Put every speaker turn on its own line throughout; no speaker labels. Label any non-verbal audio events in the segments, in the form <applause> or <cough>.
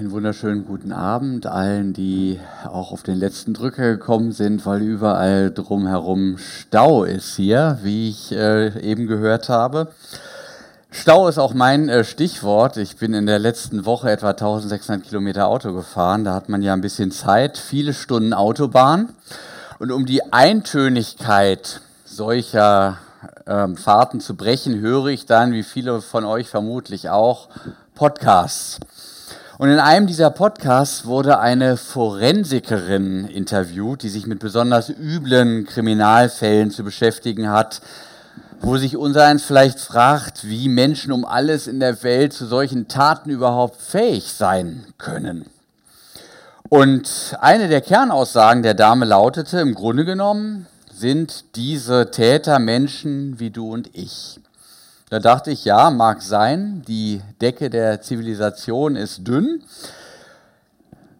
Einen wunderschönen guten Abend allen, die auch auf den letzten Drücker gekommen sind, weil überall drumherum Stau ist hier, wie ich äh, eben gehört habe. Stau ist auch mein äh, Stichwort. Ich bin in der letzten Woche etwa 1600 Kilometer Auto gefahren. Da hat man ja ein bisschen Zeit, viele Stunden Autobahn. Und um die Eintönigkeit solcher ähm, Fahrten zu brechen, höre ich dann, wie viele von euch vermutlich auch, Podcasts. Und in einem dieser Podcasts wurde eine Forensikerin interviewt, die sich mit besonders üblen Kriminalfällen zu beschäftigen hat, wo sich unsereins vielleicht fragt, wie Menschen um alles in der Welt zu solchen Taten überhaupt fähig sein können. Und eine der Kernaussagen der Dame lautete, im Grunde genommen sind diese Täter Menschen wie du und ich. Da dachte ich, ja, mag sein, die Decke der Zivilisation ist dünn.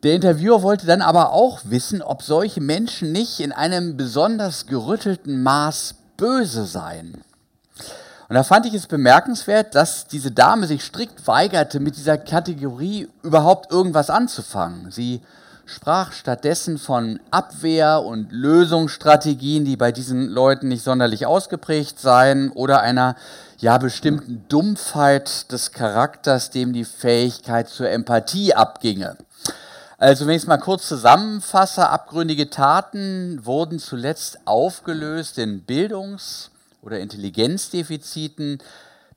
Der Interviewer wollte dann aber auch wissen, ob solche Menschen nicht in einem besonders gerüttelten Maß böse seien. Und da fand ich es bemerkenswert, dass diese Dame sich strikt weigerte, mit dieser Kategorie überhaupt irgendwas anzufangen. Sie sprach stattdessen von Abwehr- und Lösungsstrategien, die bei diesen Leuten nicht sonderlich ausgeprägt seien, oder einer ja bestimmten Dumpfheit des Charakters, dem die Fähigkeit zur Empathie abginge. Also wenn ich es mal kurz zusammenfasse, abgründige Taten wurden zuletzt aufgelöst in Bildungs- oder Intelligenzdefiziten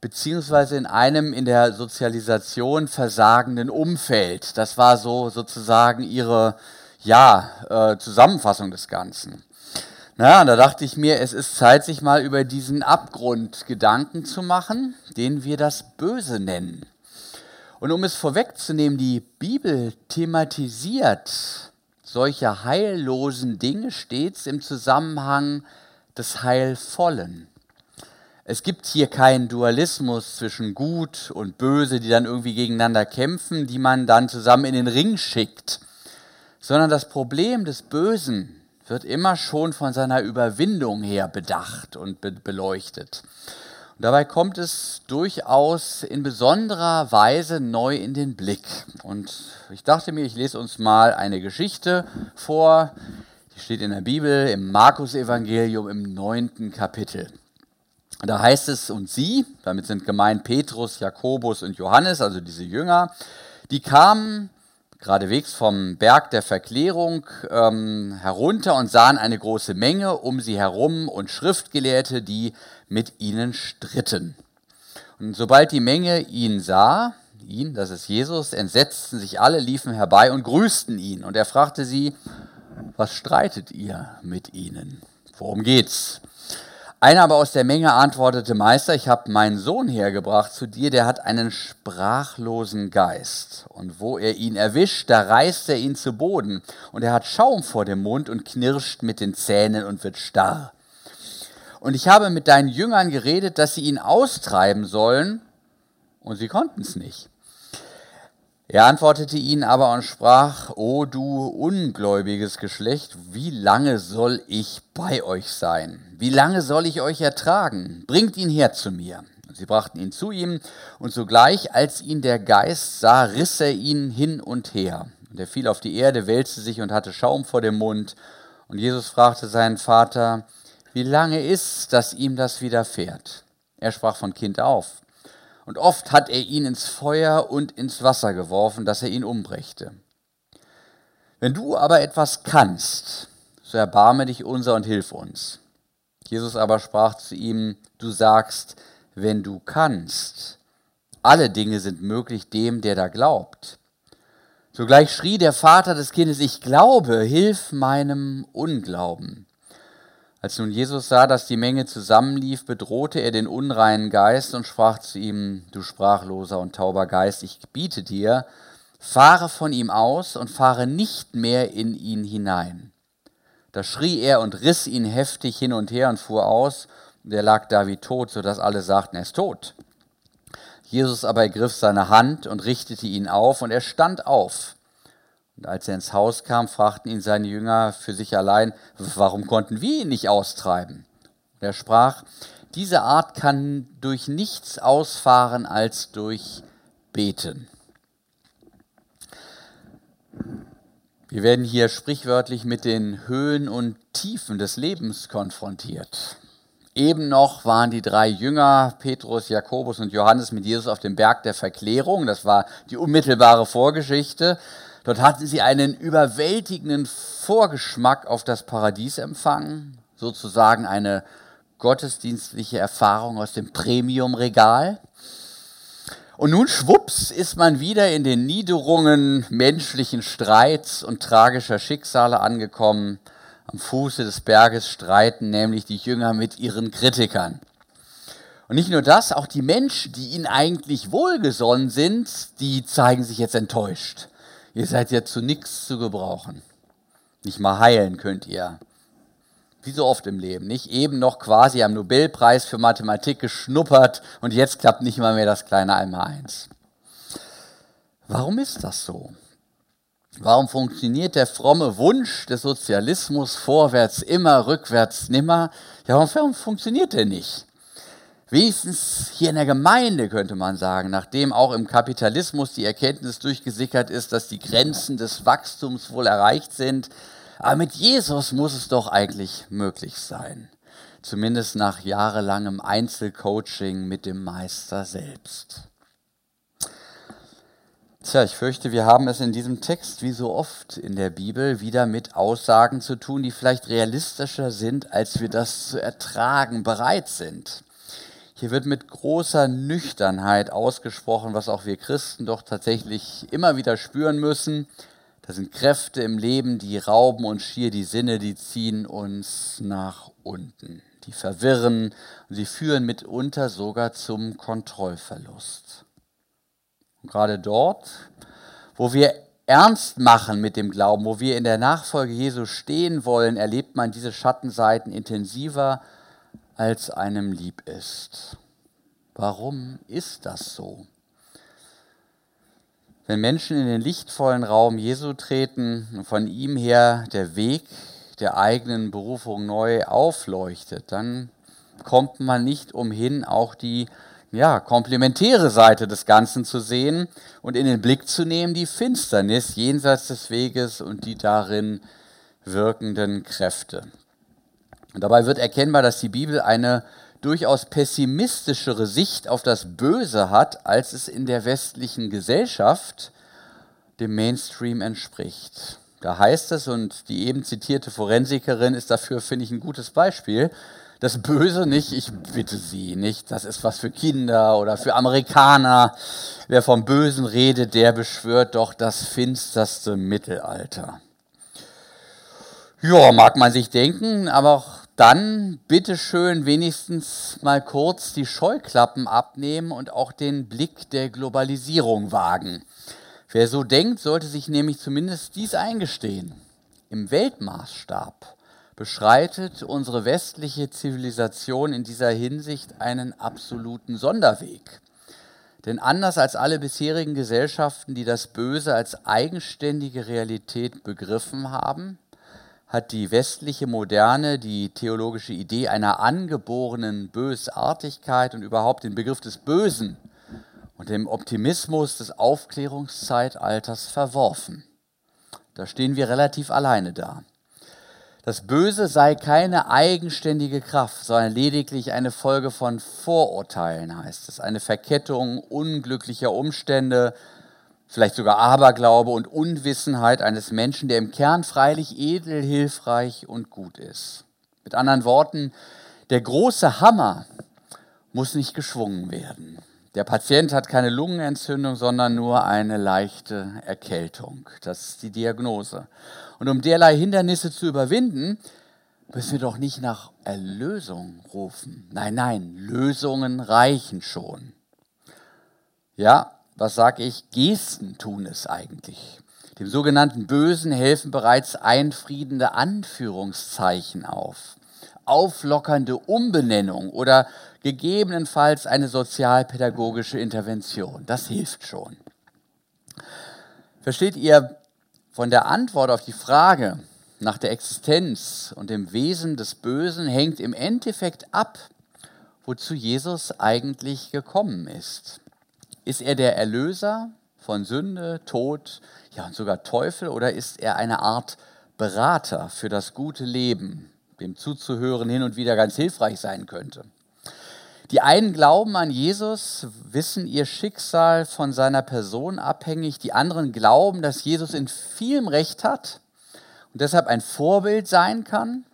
beziehungsweise in einem in der Sozialisation versagenden Umfeld. Das war so sozusagen ihre ja, äh, Zusammenfassung des Ganzen. Naja, da dachte ich mir, es ist Zeit, sich mal über diesen Abgrund Gedanken zu machen, den wir das Böse nennen. Und um es vorwegzunehmen, die Bibel thematisiert solche heillosen Dinge stets im Zusammenhang des Heilvollen. Es gibt hier keinen Dualismus zwischen Gut und Böse, die dann irgendwie gegeneinander kämpfen, die man dann zusammen in den Ring schickt, sondern das Problem des Bösen wird immer schon von seiner Überwindung her bedacht und be beleuchtet. Und dabei kommt es durchaus in besonderer Weise neu in den Blick. Und ich dachte mir, ich lese uns mal eine Geschichte vor, die steht in der Bibel im Markus-Evangelium im neunten Kapitel. Da heißt es, und sie, damit sind gemeint Petrus, Jakobus und Johannes, also diese Jünger, die kamen geradewegs vom Berg der Verklärung ähm, herunter und sahen eine große Menge um sie herum und Schriftgelehrte, die mit ihnen stritten. Und sobald die Menge ihn sah, ihn, das ist Jesus, entsetzten sich alle, liefen herbei und grüßten ihn. Und er fragte sie, was streitet ihr mit ihnen? Worum geht's? Einer aber aus der Menge antwortete, Meister, ich habe meinen Sohn hergebracht zu dir, der hat einen sprachlosen Geist. Und wo er ihn erwischt, da reißt er ihn zu Boden. Und er hat Schaum vor dem Mund und knirscht mit den Zähnen und wird starr. Und ich habe mit deinen Jüngern geredet, dass sie ihn austreiben sollen, und sie konnten es nicht. Er antwortete ihnen aber und sprach, O du ungläubiges Geschlecht, wie lange soll ich bei euch sein? Wie lange soll ich euch ertragen? Bringt ihn her zu mir. Und sie brachten ihn zu ihm, und sogleich, als ihn der Geist sah, riss er ihn hin und her. Und er fiel auf die Erde, wälzte sich und hatte Schaum vor dem Mund. Und Jesus fragte seinen Vater, wie lange ist, dass ihm das widerfährt? Er sprach von Kind auf. Und oft hat er ihn ins Feuer und ins Wasser geworfen, dass er ihn umbrächte. Wenn du aber etwas kannst, so erbarme dich unser und hilf uns. Jesus aber sprach zu ihm, du sagst, wenn du kannst. Alle Dinge sind möglich dem, der da glaubt. Sogleich schrie der Vater des Kindes, ich glaube, hilf meinem Unglauben. Als nun Jesus sah, dass die Menge zusammenlief, bedrohte er den unreinen Geist und sprach zu ihm, du sprachloser und tauber Geist, ich biete dir, fahre von ihm aus und fahre nicht mehr in ihn hinein. Da schrie er und riss ihn heftig hin und her und fuhr aus, und er lag da wie tot, so dass alle sagten, er ist tot. Jesus aber ergriff seine Hand und richtete ihn auf, und er stand auf. Und als er ins Haus kam, fragten ihn seine Jünger für sich allein, warum konnten wir ihn nicht austreiben? Und er sprach, diese Art kann durch nichts ausfahren als durch Beten. Wir werden hier sprichwörtlich mit den Höhen und Tiefen des Lebens konfrontiert. Eben noch waren die drei Jünger, Petrus, Jakobus und Johannes, mit Jesus auf dem Berg der Verklärung. Das war die unmittelbare Vorgeschichte. Dort hatten sie einen überwältigenden Vorgeschmack auf das Paradies empfangen, sozusagen eine gottesdienstliche Erfahrung aus dem Premiumregal. Und nun schwupps ist man wieder in den Niederungen menschlichen Streits und tragischer Schicksale angekommen. Am Fuße des Berges streiten nämlich die Jünger mit ihren Kritikern. Und nicht nur das, auch die Menschen, die ihnen eigentlich wohlgesonnen sind, die zeigen sich jetzt enttäuscht. Ihr seid ja zu nichts zu gebrauchen. Nicht mal heilen könnt ihr. Wie so oft im Leben, nicht? Eben noch quasi am Nobelpreis für Mathematik geschnuppert und jetzt klappt nicht mal mehr das kleine Einmaleins. Warum ist das so? Warum funktioniert der fromme Wunsch des Sozialismus vorwärts immer, rückwärts nimmer? Ja, warum funktioniert der nicht? Wenigstens hier in der Gemeinde könnte man sagen, nachdem auch im Kapitalismus die Erkenntnis durchgesickert ist, dass die Grenzen des Wachstums wohl erreicht sind, aber mit Jesus muss es doch eigentlich möglich sein. Zumindest nach jahrelangem Einzelcoaching mit dem Meister selbst. Tja, ich fürchte, wir haben es in diesem Text wie so oft in der Bibel wieder mit Aussagen zu tun, die vielleicht realistischer sind, als wir das zu ertragen bereit sind. Hier wird mit großer Nüchternheit ausgesprochen, was auch wir Christen doch tatsächlich immer wieder spüren müssen. Das sind Kräfte im Leben, die rauben uns schier die Sinne, die ziehen uns nach unten. Die verwirren und sie führen mitunter sogar zum Kontrollverlust. Und gerade dort, wo wir ernst machen mit dem Glauben, wo wir in der Nachfolge Jesu stehen wollen, erlebt man diese Schattenseiten intensiver, als einem lieb ist. Warum ist das so? Wenn Menschen in den lichtvollen Raum Jesu treten und von ihm her der Weg der eigenen Berufung neu aufleuchtet, dann kommt man nicht umhin, auch die ja, komplementäre Seite des Ganzen zu sehen und in den Blick zu nehmen, die Finsternis jenseits des Weges und die darin wirkenden Kräfte. Dabei wird erkennbar, dass die Bibel eine durchaus pessimistischere Sicht auf das Böse hat, als es in der westlichen Gesellschaft dem Mainstream entspricht. Da heißt es, und die eben zitierte Forensikerin ist dafür, finde ich, ein gutes Beispiel, das Böse nicht, ich bitte Sie, nicht, das ist was für Kinder oder für Amerikaner. Wer vom Bösen redet, der beschwört doch das finsterste Mittelalter. Ja, mag man sich denken, aber auch dann bitte schön wenigstens mal kurz die Scheuklappen abnehmen und auch den Blick der Globalisierung wagen. Wer so denkt, sollte sich nämlich zumindest dies eingestehen. Im Weltmaßstab beschreitet unsere westliche Zivilisation in dieser Hinsicht einen absoluten Sonderweg. Denn anders als alle bisherigen Gesellschaften, die das Böse als eigenständige Realität begriffen haben, hat die westliche Moderne die theologische Idee einer angeborenen Bösartigkeit und überhaupt den Begriff des Bösen und dem Optimismus des Aufklärungszeitalters verworfen. Da stehen wir relativ alleine da. Das Böse sei keine eigenständige Kraft, sondern lediglich eine Folge von Vorurteilen, heißt es, eine Verkettung unglücklicher Umstände, vielleicht sogar Aberglaube und Unwissenheit eines Menschen, der im Kern freilich edel, hilfreich und gut ist. Mit anderen Worten, der große Hammer muss nicht geschwungen werden. Der Patient hat keine Lungenentzündung, sondern nur eine leichte Erkältung. Das ist die Diagnose. Und um derlei Hindernisse zu überwinden, müssen wir doch nicht nach Erlösung rufen. Nein, nein, Lösungen reichen schon. Ja, was sage ich, Gesten tun es eigentlich. Dem sogenannten Bösen helfen bereits einfriedende Anführungszeichen auf, auflockernde Umbenennung oder gegebenenfalls eine sozialpädagogische Intervention. Das hilft schon. Versteht ihr, von der Antwort auf die Frage nach der Existenz und dem Wesen des Bösen hängt im Endeffekt ab, wozu Jesus eigentlich gekommen ist. Ist er der Erlöser von Sünde, Tod, ja und sogar Teufel oder ist er eine Art Berater für das gute Leben, dem zuzuhören hin und wieder ganz hilfreich sein könnte? Die einen glauben an Jesus, wissen ihr Schicksal von seiner Person abhängig. Die anderen glauben, dass Jesus in vielem Recht hat und deshalb ein Vorbild sein kann.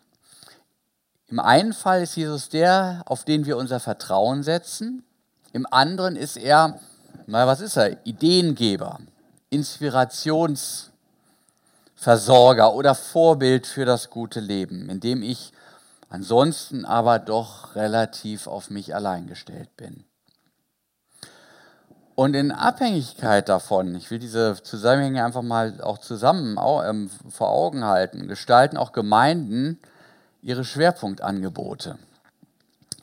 Im einen Fall ist Jesus der, auf den wir unser Vertrauen setzen. Im anderen ist er, na, was ist er? Ideengeber, Inspirationsversorger oder Vorbild für das gute Leben, in dem ich ansonsten aber doch relativ auf mich allein gestellt bin. Und in Abhängigkeit davon, ich will diese Zusammenhänge einfach mal auch zusammen ähm, vor Augen halten, gestalten auch Gemeinden ihre Schwerpunktangebote.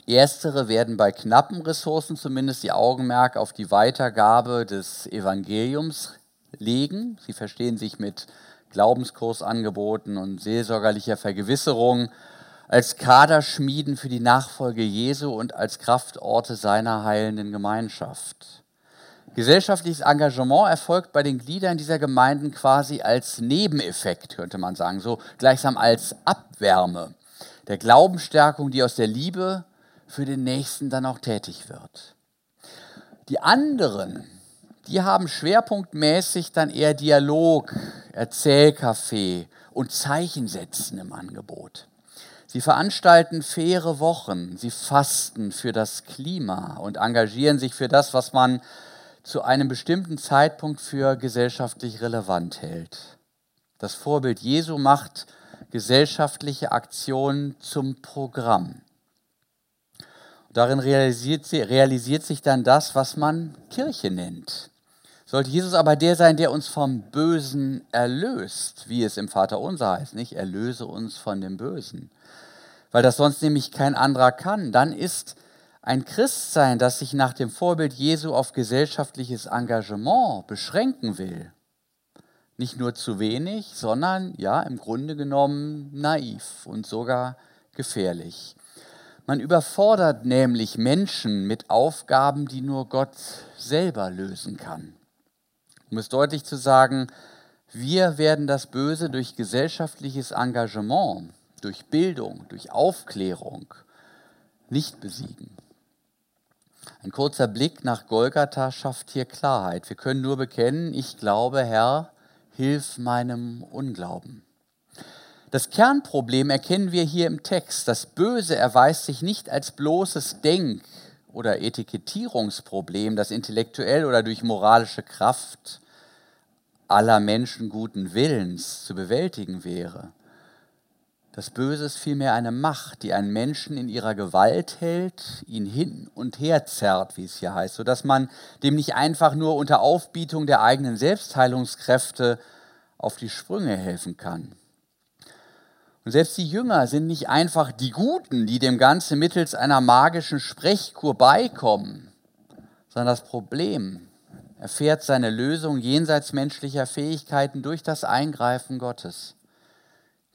Erstere werden bei knappen Ressourcen zumindest die Augenmerk auf die Weitergabe des Evangeliums legen. Sie verstehen sich mit Glaubenskursangeboten und seelsorgerlicher Vergewisserung als Kaderschmieden für die Nachfolge Jesu und als Kraftorte seiner heilenden Gemeinschaft. Gesellschaftliches Engagement erfolgt bei den Gliedern dieser Gemeinden quasi als Nebeneffekt, könnte man sagen, so gleichsam als Abwärme der Glaubensstärkung, die aus der Liebe für den Nächsten dann auch tätig wird. Die anderen, die haben schwerpunktmäßig dann eher Dialog, Erzählcafé und Zeichensetzen im Angebot. Sie veranstalten faire Wochen, sie fasten für das Klima und engagieren sich für das, was man zu einem bestimmten Zeitpunkt für gesellschaftlich relevant hält. Das Vorbild Jesu macht gesellschaftliche Aktionen zum Programm. Darin realisiert, realisiert sich dann das, was man Kirche nennt. Sollte Jesus aber der sein, der uns vom Bösen erlöst, wie es im Vater unser heißt, nicht? Erlöse uns von dem Bösen weil das sonst nämlich kein anderer kann, dann ist ein Christsein, das sich nach dem Vorbild Jesu auf gesellschaftliches Engagement beschränken will, nicht nur zu wenig, sondern ja im Grunde genommen naiv und sogar gefährlich. Man überfordert nämlich Menschen mit Aufgaben, die nur Gott selber lösen kann. Um es deutlich zu sagen, wir werden das Böse durch gesellschaftliches Engagement durch Bildung, durch Aufklärung nicht besiegen. Ein kurzer Blick nach Golgatha schafft hier Klarheit. Wir können nur bekennen, ich glaube, Herr, hilf meinem Unglauben. Das Kernproblem erkennen wir hier im Text. Das Böse erweist sich nicht als bloßes Denk- oder Etikettierungsproblem, das intellektuell oder durch moralische Kraft aller Menschen guten Willens zu bewältigen wäre. Das Böse ist vielmehr eine Macht, die einen Menschen in ihrer Gewalt hält, ihn hin und her zerrt, wie es hier heißt, sodass man dem nicht einfach nur unter Aufbietung der eigenen Selbstheilungskräfte auf die Sprünge helfen kann. Und selbst die Jünger sind nicht einfach die Guten, die dem Ganzen mittels einer magischen Sprechkur beikommen, sondern das Problem erfährt seine Lösung jenseits menschlicher Fähigkeiten durch das Eingreifen Gottes.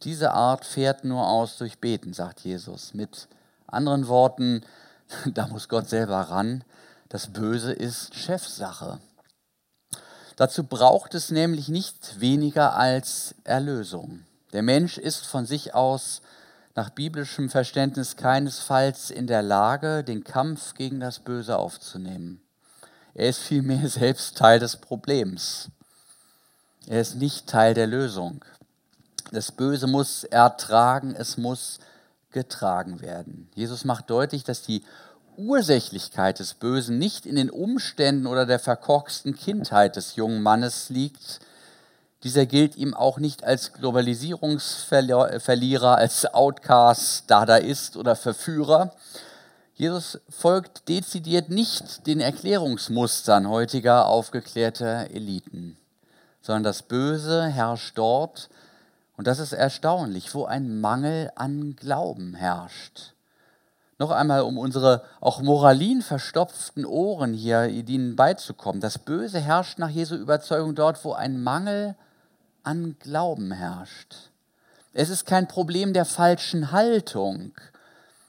Diese Art fährt nur aus durch Beten, sagt Jesus. Mit anderen Worten, <laughs> da muss Gott selber ran. Das Böse ist Chefsache. Dazu braucht es nämlich nicht weniger als Erlösung. Der Mensch ist von sich aus nach biblischem Verständnis keinesfalls in der Lage, den Kampf gegen das Böse aufzunehmen. Er ist vielmehr <laughs> selbst Teil des Problems. Er ist nicht Teil der Lösung. Das Böse muss ertragen, es muss getragen werden. Jesus macht deutlich, dass die Ursächlichkeit des Bösen nicht in den Umständen oder der verkorksten Kindheit des jungen Mannes liegt. Dieser gilt ihm auch nicht als Globalisierungsverlierer, als Outcast, Dadaist oder Verführer. Jesus folgt dezidiert nicht den Erklärungsmustern heutiger aufgeklärter Eliten, sondern das Böse herrscht dort, und das ist erstaunlich, wo ein Mangel an Glauben herrscht. Noch einmal, um unsere auch moralin verstopften Ohren hier ihnen beizukommen. Das Böse herrscht nach Jesu Überzeugung dort, wo ein Mangel an Glauben herrscht. Es ist kein Problem der falschen Haltung,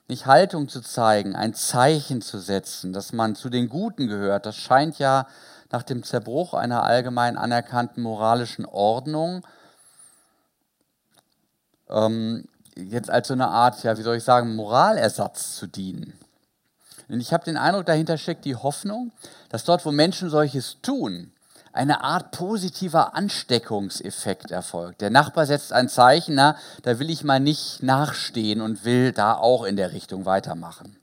nicht Haltung zu zeigen, ein Zeichen zu setzen, dass man zu den Guten gehört. Das scheint ja nach dem Zerbruch einer allgemein anerkannten moralischen Ordnung ähm, jetzt als so eine Art, ja, wie soll ich sagen, Moralersatz zu dienen. Und ich habe den Eindruck, dahinter steckt die Hoffnung, dass dort, wo Menschen solches tun, eine Art positiver Ansteckungseffekt erfolgt. Der Nachbar setzt ein Zeichen, na, da will ich mal nicht nachstehen und will da auch in der Richtung weitermachen.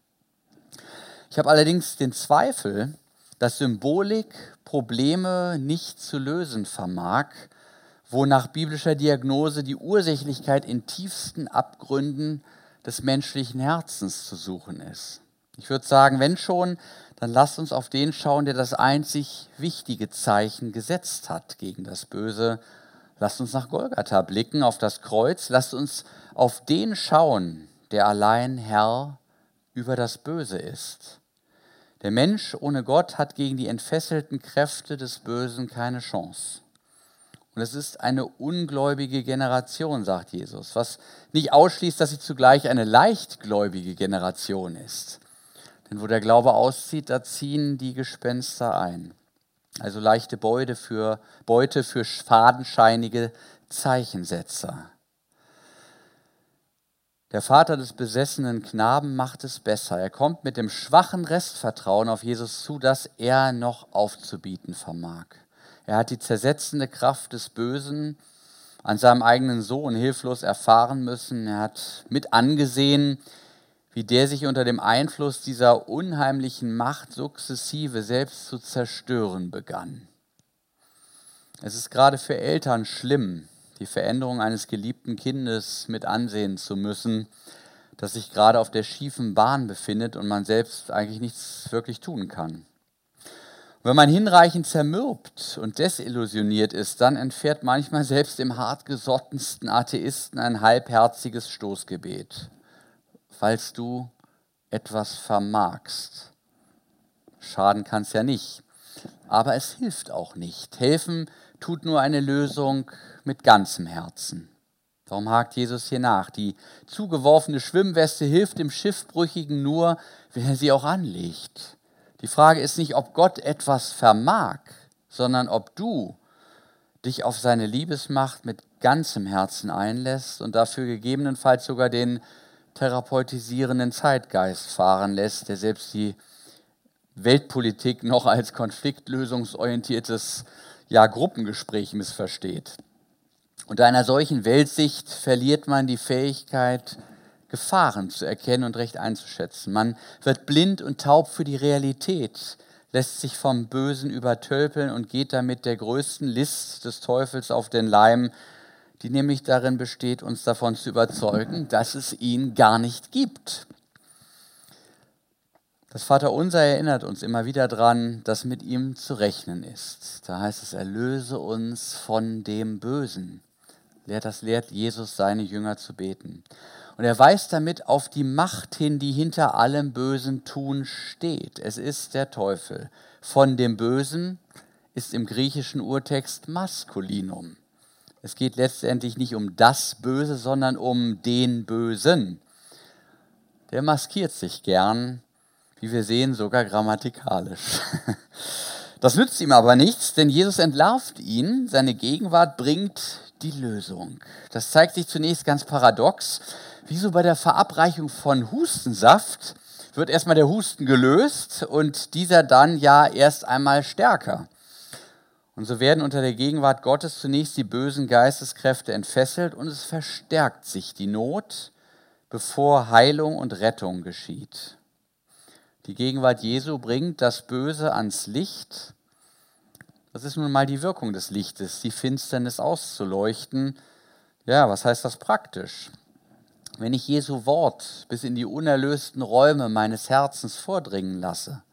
Ich habe allerdings den Zweifel, dass Symbolik Probleme nicht zu lösen vermag, wo nach biblischer Diagnose die Ursächlichkeit in tiefsten Abgründen des menschlichen Herzens zu suchen ist. Ich würde sagen, wenn schon, dann lasst uns auf den schauen, der das einzig wichtige Zeichen gesetzt hat gegen das Böse. Lasst uns nach Golgatha blicken, auf das Kreuz. Lasst uns auf den schauen, der allein Herr über das Böse ist. Der Mensch ohne Gott hat gegen die entfesselten Kräfte des Bösen keine Chance. Und es ist eine ungläubige Generation, sagt Jesus, was nicht ausschließt, dass sie zugleich eine leichtgläubige Generation ist. Denn wo der Glaube auszieht, da ziehen die Gespenster ein. Also leichte Beute für, Beute für fadenscheinige Zeichensetzer. Der Vater des besessenen Knaben macht es besser. Er kommt mit dem schwachen Restvertrauen auf Jesus zu, dass er noch aufzubieten vermag. Er hat die zersetzende Kraft des Bösen an seinem eigenen Sohn hilflos erfahren müssen. Er hat mit angesehen, wie der sich unter dem Einfluss dieser unheimlichen Macht sukzessive selbst zu zerstören begann. Es ist gerade für Eltern schlimm, die Veränderung eines geliebten Kindes mit ansehen zu müssen, das sich gerade auf der schiefen Bahn befindet und man selbst eigentlich nichts wirklich tun kann. wenn man hinreichend zermürbt und desillusioniert ist, dann entfährt manchmal selbst dem hartgesottensten Atheisten ein halbherziges Stoßgebet falls du etwas vermagst. Schaden kann es ja nicht, aber es hilft auch nicht. Helfen tut nur eine Lösung mit ganzem Herzen. Darum hakt Jesus hier nach. Die zugeworfene Schwimmweste hilft dem Schiffbrüchigen nur, wenn er sie auch anlegt. Die Frage ist nicht, ob Gott etwas vermag, sondern ob du dich auf seine Liebesmacht mit ganzem Herzen einlässt und dafür gegebenenfalls sogar den therapeutisierenden Zeitgeist fahren lässt, der selbst die Weltpolitik noch als konfliktlösungsorientiertes ja, Gruppengespräch missversteht. Unter einer solchen Weltsicht verliert man die Fähigkeit, Gefahren zu erkennen und recht einzuschätzen. Man wird blind und taub für die Realität, lässt sich vom Bösen übertölpeln und geht damit der größten List des Teufels auf den Leim, die nämlich darin besteht, uns davon zu überzeugen, dass es ihn gar nicht gibt. Das Vaterunser erinnert uns immer wieder daran, dass mit ihm zu rechnen ist. Da heißt es, erlöse uns von dem Bösen. Das lehrt Jesus seine Jünger zu beten. Und er weist damit auf die Macht hin, die hinter allem bösen Tun steht. Es ist der Teufel. Von dem Bösen ist im griechischen Urtext Maskulinum. Es geht letztendlich nicht um das Böse, sondern um den Bösen. Der maskiert sich gern, wie wir sehen, sogar grammatikalisch. <laughs> Das nützt ihm aber nichts, denn Jesus entlarvt ihn, seine Gegenwart bringt die Lösung. Das zeigt sich zunächst ganz paradox. Wieso bei der Verabreichung von Hustensaft wird erstmal der Husten gelöst und dieser dann ja erst einmal stärker. Und so werden unter der Gegenwart Gottes zunächst die bösen Geisteskräfte entfesselt und es verstärkt sich die Not, bevor Heilung und Rettung geschieht. Die Gegenwart Jesu bringt das Böse ans Licht. Das ist nun mal die Wirkung des Lichtes, die Finsternis auszuleuchten. Ja, was heißt das praktisch? Wenn ich Jesu Wort bis in die unerlösten Räume meines Herzens vordringen lasse,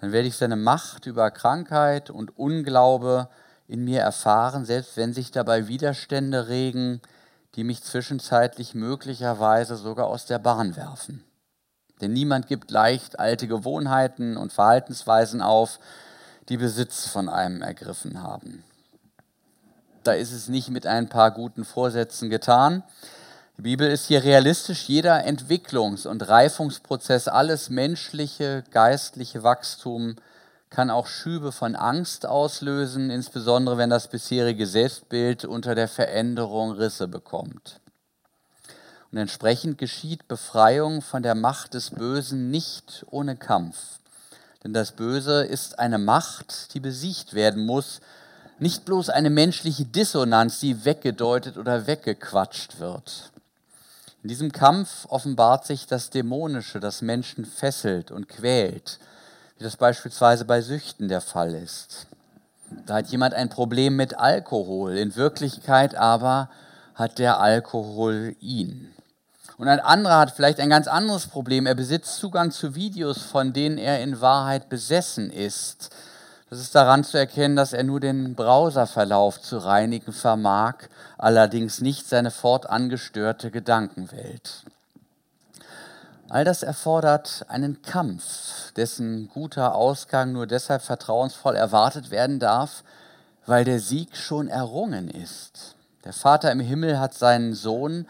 dann werde ich seine Macht über Krankheit und Unglaube in mir erfahren, selbst wenn sich dabei Widerstände regen, die mich zwischenzeitlich möglicherweise sogar aus der Bahn werfen. Denn niemand gibt leicht alte Gewohnheiten und Verhaltensweisen auf, die Besitz von einem ergriffen haben. Da ist es nicht mit ein paar guten Vorsätzen getan, die Bibel ist hier realistisch. Jeder Entwicklungs- und Reifungsprozess, alles menschliche, geistliche Wachstum kann auch Schübe von Angst auslösen, insbesondere wenn das bisherige Selbstbild unter der Veränderung Risse bekommt. Und entsprechend geschieht Befreiung von der Macht des Bösen nicht ohne Kampf. Denn das Böse ist eine Macht, die besiegt werden muss, nicht bloß eine menschliche Dissonanz, die weggedeutet oder weggequatscht wird. In diesem Kampf offenbart sich das Dämonische, das Menschen fesselt und quält, wie das beispielsweise bei Süchten der Fall ist. Da hat jemand ein Problem mit Alkohol, in Wirklichkeit aber hat der Alkohol ihn. Und ein anderer hat vielleicht ein ganz anderes Problem. Er besitzt Zugang zu Videos, von denen er in Wahrheit besessen ist. Das ist daran zu erkennen, dass er nur den Browserverlauf zu reinigen vermag, allerdings nicht seine fortangestörte Gedankenwelt. All das erfordert einen Kampf, dessen guter Ausgang nur deshalb vertrauensvoll erwartet werden darf, weil der Sieg schon errungen ist. Der Vater im Himmel hat seinen Sohn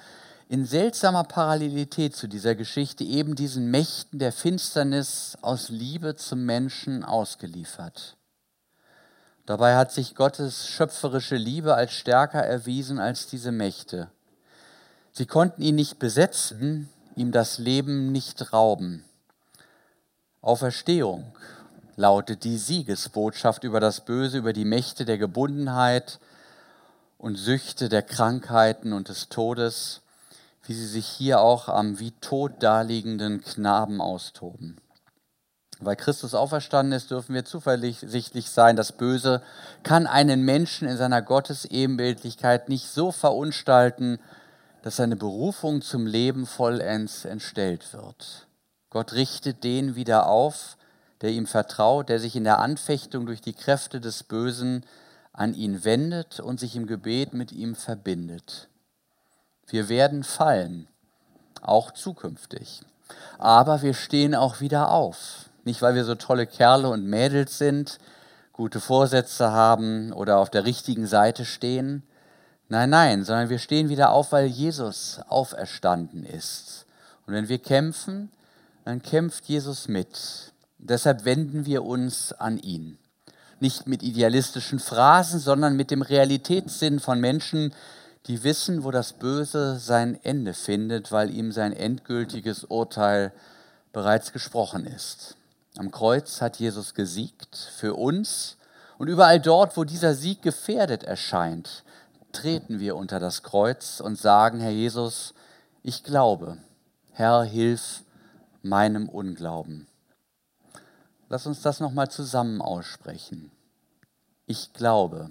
in seltsamer Parallelität zu dieser Geschichte eben diesen Mächten der Finsternis aus Liebe zum Menschen ausgeliefert. Dabei hat sich Gottes schöpferische Liebe als stärker erwiesen als diese Mächte. Sie konnten ihn nicht besetzen, ihm das Leben nicht rauben. Auferstehung lautet die Siegesbotschaft über das Böse, über die Mächte der Gebundenheit und Süchte der Krankheiten und des Todes, wie sie sich hier auch am wie tot daliegenden Knaben austoben. Weil Christus auferstanden ist, dürfen wir zuversichtlich sein, das Böse kann einen Menschen in seiner Gottesebenbildlichkeit nicht so verunstalten, dass seine Berufung zum Leben vollends entstellt wird. Gott richtet den wieder auf, der ihm vertraut, der sich in der Anfechtung durch die Kräfte des Bösen an ihn wendet und sich im Gebet mit ihm verbindet. Wir werden fallen, auch zukünftig. Aber wir stehen auch wieder auf. Nicht, weil wir so tolle Kerle und Mädels sind, gute Vorsätze haben oder auf der richtigen Seite stehen. Nein, nein, sondern wir stehen wieder auf, weil Jesus auferstanden ist. Und wenn wir kämpfen, dann kämpft Jesus mit. Deshalb wenden wir uns an ihn. Nicht mit idealistischen Phrasen, sondern mit dem Realitätssinn von Menschen, die wissen, wo das Böse sein Ende findet, weil ihm sein endgültiges Urteil bereits gesprochen ist. Am Kreuz hat Jesus gesiegt für uns und überall dort, wo dieser Sieg gefährdet erscheint, treten wir unter das Kreuz und sagen, Herr Jesus, ich glaube, Herr, hilf meinem Unglauben. Lass uns das nochmal zusammen aussprechen. Ich glaube,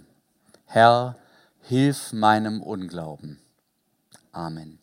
Herr, hilf meinem Unglauben. Amen.